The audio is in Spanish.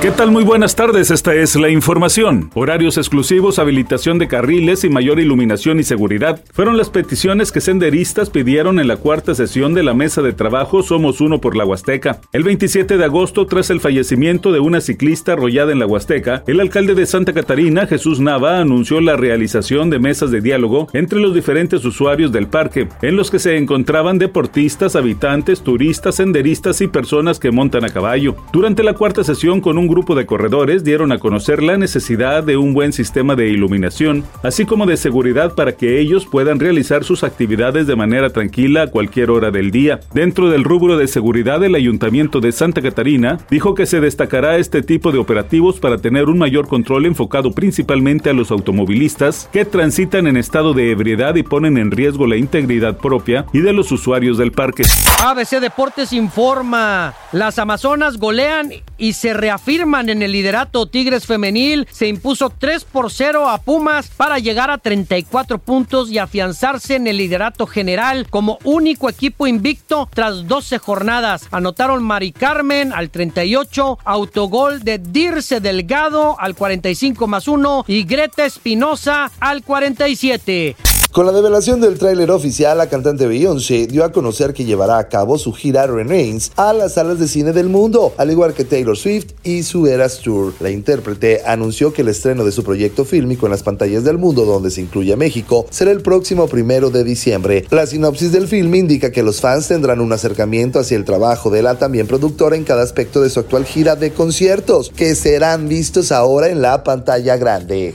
¿Qué tal? Muy buenas tardes, esta es la información. Horarios exclusivos, habilitación de carriles y mayor iluminación y seguridad fueron las peticiones que senderistas pidieron en la cuarta sesión de la mesa de trabajo Somos Uno por la Huasteca. El 27 de agosto, tras el fallecimiento de una ciclista arrollada en la Huasteca, el alcalde de Santa Catarina, Jesús Nava, anunció la realización de mesas de diálogo entre los diferentes usuarios del parque, en los que se encontraban deportistas, habitantes, turistas, senderistas y personas que montan a caballo. Durante la cuarta sesión, con un grupo de corredores dieron a conocer la necesidad de un buen sistema de iluminación, así como de seguridad para que ellos puedan realizar sus actividades de manera tranquila a cualquier hora del día. Dentro del rubro de seguridad, el Ayuntamiento de Santa Catarina dijo que se destacará este tipo de operativos para tener un mayor control enfocado principalmente a los automovilistas que transitan en estado de ebriedad y ponen en riesgo la integridad propia y de los usuarios del parque. ABC Deportes informa, las Amazonas golean y se reafirman en el liderato Tigres Femenil. Se impuso 3 por 0 a Pumas para llegar a 34 puntos y afianzarse en el liderato general como único equipo invicto tras 12 jornadas. Anotaron Mari Carmen al 38, autogol de Dirce Delgado al 45 más 1 y Greta Espinosa al 47. Con la revelación del tráiler oficial, la cantante Beyoncé dio a conocer que llevará a cabo su gira Renaissance a las salas de cine del mundo, al igual que Taylor Swift y su Eras Tour. La intérprete anunció que el estreno de su proyecto fílmico en las pantallas del mundo, donde se incluye México, será el próximo primero de diciembre. La sinopsis del film indica que los fans tendrán un acercamiento hacia el trabajo de la también productora en cada aspecto de su actual gira de conciertos, que serán vistos ahora en la pantalla grande.